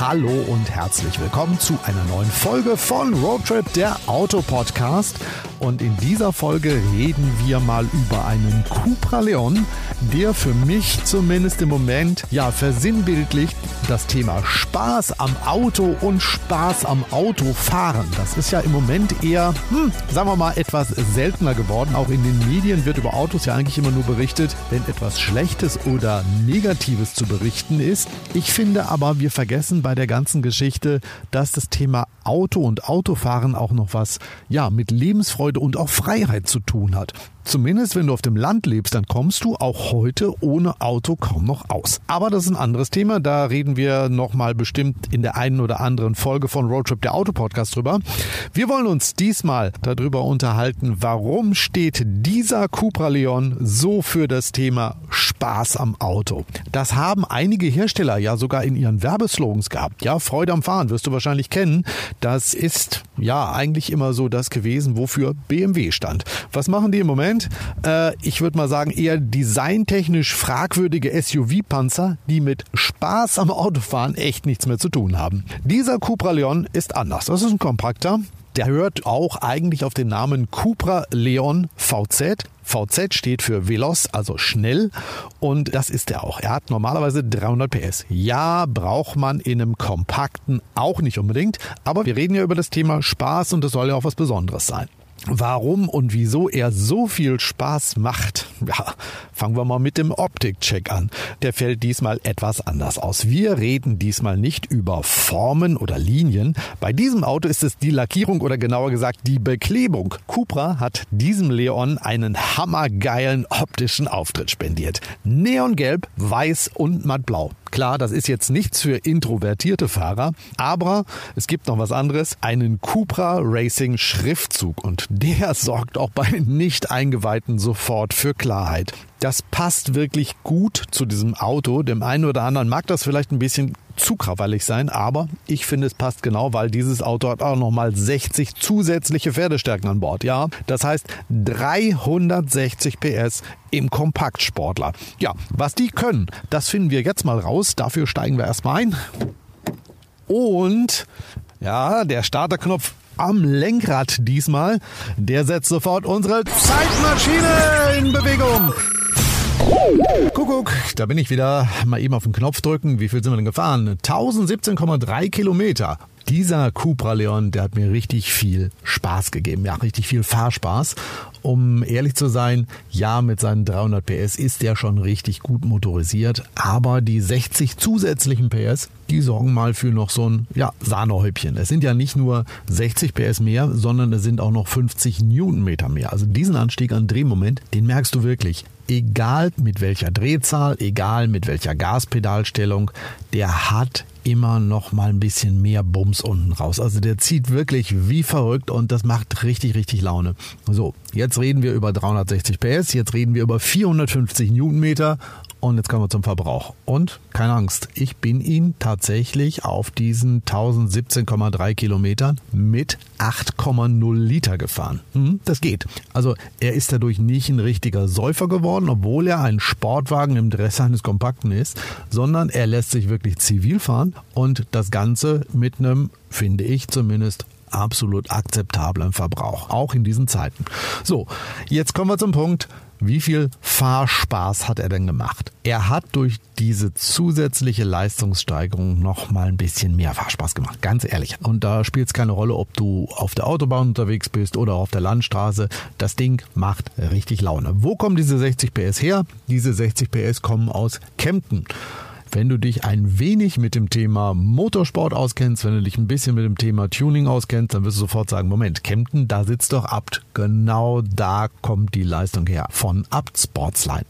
Hallo und herzlich willkommen zu einer neuen Folge von Roadtrip, der Autopodcast. Und in dieser Folge reden wir mal über einen Cupra Leon, der für mich zumindest im Moment ja versinnbildlicht das Thema Spaß am Auto und Spaß am Autofahren. Das ist ja im Moment eher, hm, sagen wir mal, etwas seltener geworden. Auch in den Medien wird über Autos ja eigentlich immer nur berichtet, wenn etwas Schlechtes oder Negatives zu berichten ist. Ich finde aber, wir vergessen bei der ganzen Geschichte, dass das Thema Auto und Autofahren auch noch was ja mit Lebensfreude und auch Freiheit zu tun hat. Zumindest wenn du auf dem Land lebst, dann kommst du auch heute ohne Auto kaum noch aus. Aber das ist ein anderes Thema, da reden wir nochmal bestimmt in der einen oder anderen Folge von Roadtrip der Autopodcast drüber. Wir wollen uns diesmal darüber unterhalten, warum steht dieser Cupra Leon so für das Thema Spaß am Auto. Das haben einige Hersteller ja sogar in ihren Werbeslogans gehabt. Ja, Freude am Fahren wirst du wahrscheinlich kennen. Das ist ja eigentlich immer so das gewesen, wofür BMW stand. Was machen die im Moment? Moment, äh, ich würde mal sagen, eher designtechnisch fragwürdige SUV-Panzer, die mit Spaß am Autofahren echt nichts mehr zu tun haben. Dieser Cupra Leon ist anders. Das ist ein kompakter, der hört auch eigentlich auf den Namen Cupra Leon VZ. VZ steht für Veloz, also schnell. Und das ist er auch. Er hat normalerweise 300 PS. Ja, braucht man in einem kompakten auch nicht unbedingt. Aber wir reden ja über das Thema Spaß und das soll ja auch was Besonderes sein. Warum und wieso er so viel Spaß macht? Ja, fangen wir mal mit dem Optikcheck an. Der fällt diesmal etwas anders aus. Wir reden diesmal nicht über Formen oder Linien. Bei diesem Auto ist es die Lackierung oder genauer gesagt die Beklebung. Cupra hat diesem Leon einen hammergeilen optischen Auftritt spendiert. Neongelb, weiß und mattblau. Klar, das ist jetzt nichts für introvertierte Fahrer, aber es gibt noch was anderes, einen Cupra Racing Schriftzug und der sorgt auch bei Nicht-Eingeweihten sofort für Klarheit. Das passt wirklich gut zu diesem Auto. Dem einen oder anderen mag das vielleicht ein bisschen zu krawallig sein, aber ich finde es passt genau, weil dieses Auto hat auch nochmal 60 zusätzliche Pferdestärken an Bord. Ja, das heißt 360 PS im Kompaktsportler. Ja, was die können, das finden wir jetzt mal raus. Dafür steigen wir erstmal ein. Und ja, der Starterknopf am Lenkrad diesmal, der setzt sofort unsere Zeitmaschine in Bewegung. Kuckuck, da bin ich wieder. Mal eben auf den Knopf drücken. Wie viel sind wir denn gefahren? 1017,3 Kilometer. Dieser Cupra Leon, der hat mir richtig viel Spaß gegeben. Ja, richtig viel Fahrspaß. Um ehrlich zu sein, ja, mit seinen 300 PS ist der schon richtig gut motorisiert. Aber die 60 zusätzlichen PS, die sorgen mal für noch so ein, ja, Sahnehäubchen. Es sind ja nicht nur 60 PS mehr, sondern es sind auch noch 50 Newtonmeter mehr. Also diesen Anstieg an Drehmoment, den merkst du wirklich egal mit welcher Drehzahl, egal mit welcher Gaspedalstellung, der hat immer noch mal ein bisschen mehr Bums unten raus. Also der zieht wirklich wie verrückt und das macht richtig, richtig Laune. So, jetzt reden wir über 360 PS, jetzt reden wir über 450 Newtonmeter und jetzt kommen wir zum Verbrauch. Und keine Angst, ich bin ihn tatsächlich auf diesen 1017,3 Kilometern mit 8,0 Liter gefahren. Hm, das geht. Also er ist dadurch nicht ein richtiger Säufer geworden, obwohl er ein Sportwagen im Dress eines Kompakten ist, sondern er lässt sich wirklich zivil fahren und das Ganze mit einem, finde ich zumindest, absolut akzeptablen Verbrauch, auch in diesen Zeiten. So, jetzt kommen wir zum Punkt, wie viel Fahrspaß hat er denn gemacht? Er hat durch diese zusätzliche Leistungssteigerung noch mal ein bisschen mehr Fahrspaß gemacht, ganz ehrlich. Und da spielt es keine Rolle, ob du auf der Autobahn unterwegs bist oder auf der Landstraße. Das Ding macht richtig Laune. Wo kommen diese 60 PS her? Diese 60 PS kommen aus Kempten. Wenn du dich ein wenig mit dem Thema Motorsport auskennst, wenn du dich ein bisschen mit dem Thema Tuning auskennst, dann wirst du sofort sagen, Moment, Kempten, da sitzt doch Abt. Genau da kommt die Leistung her von Abt Sportsline.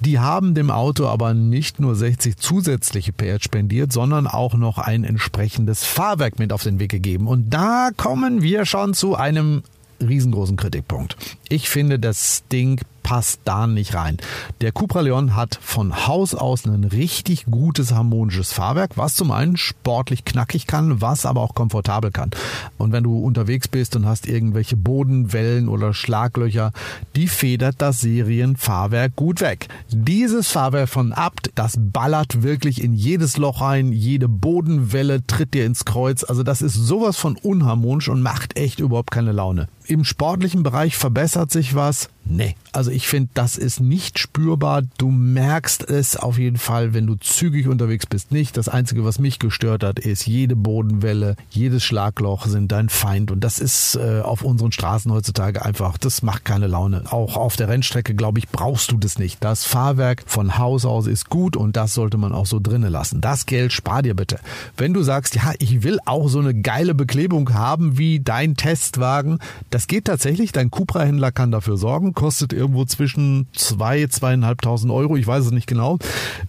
Die haben dem Auto aber nicht nur 60 zusätzliche PS spendiert, sondern auch noch ein entsprechendes Fahrwerk mit auf den Weg gegeben. Und da kommen wir schon zu einem riesengroßen Kritikpunkt. Ich finde, das Ding passt da nicht rein. Der Cupra Leon hat von Haus aus ein richtig gutes harmonisches Fahrwerk, was zum einen sportlich knackig kann, was aber auch komfortabel kann. Und wenn du unterwegs bist und hast irgendwelche Bodenwellen oder Schlaglöcher, die federt das Serienfahrwerk gut weg. Dieses Fahrwerk von Abt, das ballert wirklich in jedes Loch rein, jede Bodenwelle tritt dir ins Kreuz. Also das ist sowas von unharmonisch und macht echt überhaupt keine Laune. Im sportlichen Bereich verbessert sich was. Nee, also ich finde, das ist nicht spürbar. Du merkst es auf jeden Fall, wenn du zügig unterwegs bist, nicht. Das Einzige, was mich gestört hat, ist, jede Bodenwelle, jedes Schlagloch sind dein Feind. Und das ist äh, auf unseren Straßen heutzutage einfach, das macht keine Laune. Auch auf der Rennstrecke, glaube ich, brauchst du das nicht. Das Fahrwerk von Haus aus ist gut und das sollte man auch so drinnen lassen. Das Geld spar dir bitte. Wenn du sagst, ja, ich will auch so eine geile Beklebung haben wie dein Testwagen, das geht tatsächlich. Dein Cupra-Händler kann dafür sorgen. Kostet irgendwo zwischen zwei, zweieinhalbtausend Euro. Ich weiß es nicht genau.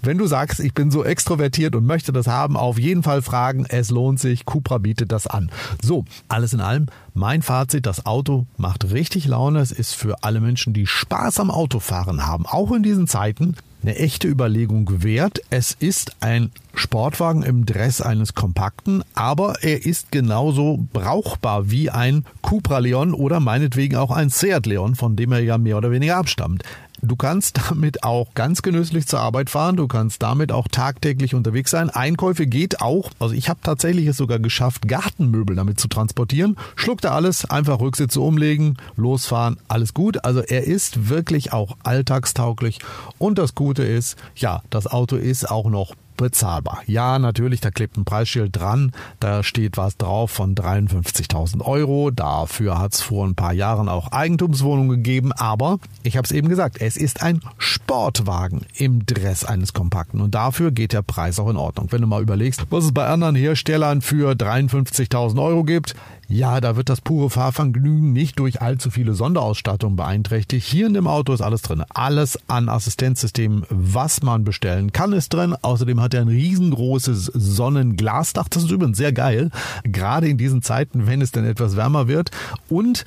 Wenn du sagst, ich bin so extrovertiert und möchte das haben, auf jeden Fall fragen. Es lohnt sich. Cupra bietet das an. So, alles in allem. Mein Fazit, das Auto macht richtig Laune. Es ist für alle Menschen, die Spaß am Autofahren haben, auch in diesen Zeiten, eine echte Überlegung wert. Es ist ein Sportwagen im Dress eines Kompakten, aber er ist genauso brauchbar wie ein Cupra Leon oder meinetwegen auch ein Seat Leon, von dem er ja mehr oder weniger abstammt. Du kannst damit auch ganz genüsslich zur Arbeit fahren. Du kannst damit auch tagtäglich unterwegs sein. Einkäufe geht auch. Also ich habe tatsächlich es sogar geschafft, Gartenmöbel damit zu transportieren. Schluckt er alles, einfach Rücksitze umlegen, losfahren, alles gut. Also er ist wirklich auch alltagstauglich. Und das Gute ist, ja, das Auto ist auch noch bezahlbar. Ja, natürlich, da klebt ein Preisschild dran, da steht was drauf von 53.000 Euro. Dafür hat es vor ein paar Jahren auch Eigentumswohnungen gegeben, aber ich habe es eben gesagt, es ist ein Sportwagen im Dress eines Kompakten und dafür geht der Preis auch in Ordnung. Wenn du mal überlegst, was es bei anderen Herstellern für 53.000 Euro gibt, ja, da wird das pure Fahrvergnügen nicht durch allzu viele Sonderausstattung beeinträchtigt. Hier in dem Auto ist alles drin. Alles an Assistenzsystemen, was man bestellen kann, ist drin. Außerdem hat er ein riesengroßes Sonnenglasdach. Das ist übrigens sehr geil. Gerade in diesen Zeiten, wenn es denn etwas wärmer wird. Und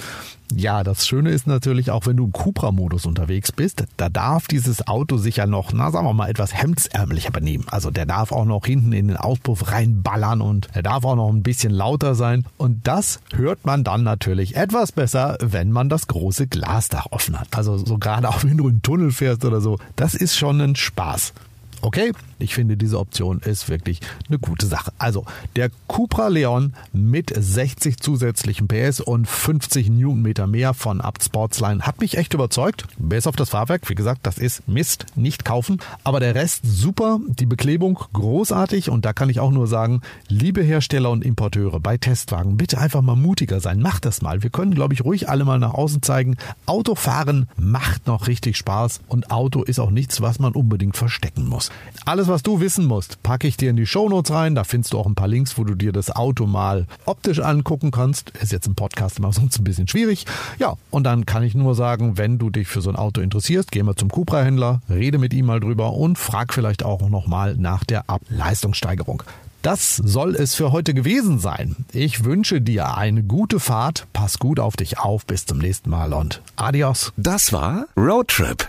ja, das Schöne ist natürlich auch, wenn du im Cupra-Modus unterwegs bist, da darf dieses Auto sich ja noch, na sagen wir mal, etwas hemdsärmelicher benehmen. Also der darf auch noch hinten in den Auspuff reinballern und er darf auch noch ein bisschen lauter sein. Und das hört man dann natürlich etwas besser, wenn man das große Glasdach offen hat. Also so gerade auch wenn du in den Tunnel fährst oder so, das ist schon ein Spaß. Okay, ich finde diese Option ist wirklich eine gute Sache. Also der Cupra Leon mit 60 zusätzlichen PS und 50 Newtonmeter mehr von Abt Sportsline hat mich echt überzeugt. Bis auf das Fahrwerk, wie gesagt, das ist Mist, nicht kaufen. Aber der Rest super, die Beklebung großartig und da kann ich auch nur sagen, liebe Hersteller und Importeure bei Testwagen, bitte einfach mal mutiger sein. Macht das mal. Wir können, glaube ich, ruhig alle mal nach außen zeigen. Autofahren macht noch richtig Spaß und Auto ist auch nichts, was man unbedingt verstecken muss. Alles, was du wissen musst, packe ich dir in die Shownotes rein. Da findest du auch ein paar Links, wo du dir das Auto mal optisch angucken kannst. Ist jetzt im Podcast immer sonst ein bisschen schwierig. Ja, und dann kann ich nur sagen, wenn du dich für so ein Auto interessierst, geh mal zum Cupra-Händler, rede mit ihm mal drüber und frag vielleicht auch nochmal nach der Ableistungssteigerung. Das soll es für heute gewesen sein. Ich wünsche dir eine gute Fahrt, pass gut auf dich auf, bis zum nächsten Mal und adios. Das war Roadtrip,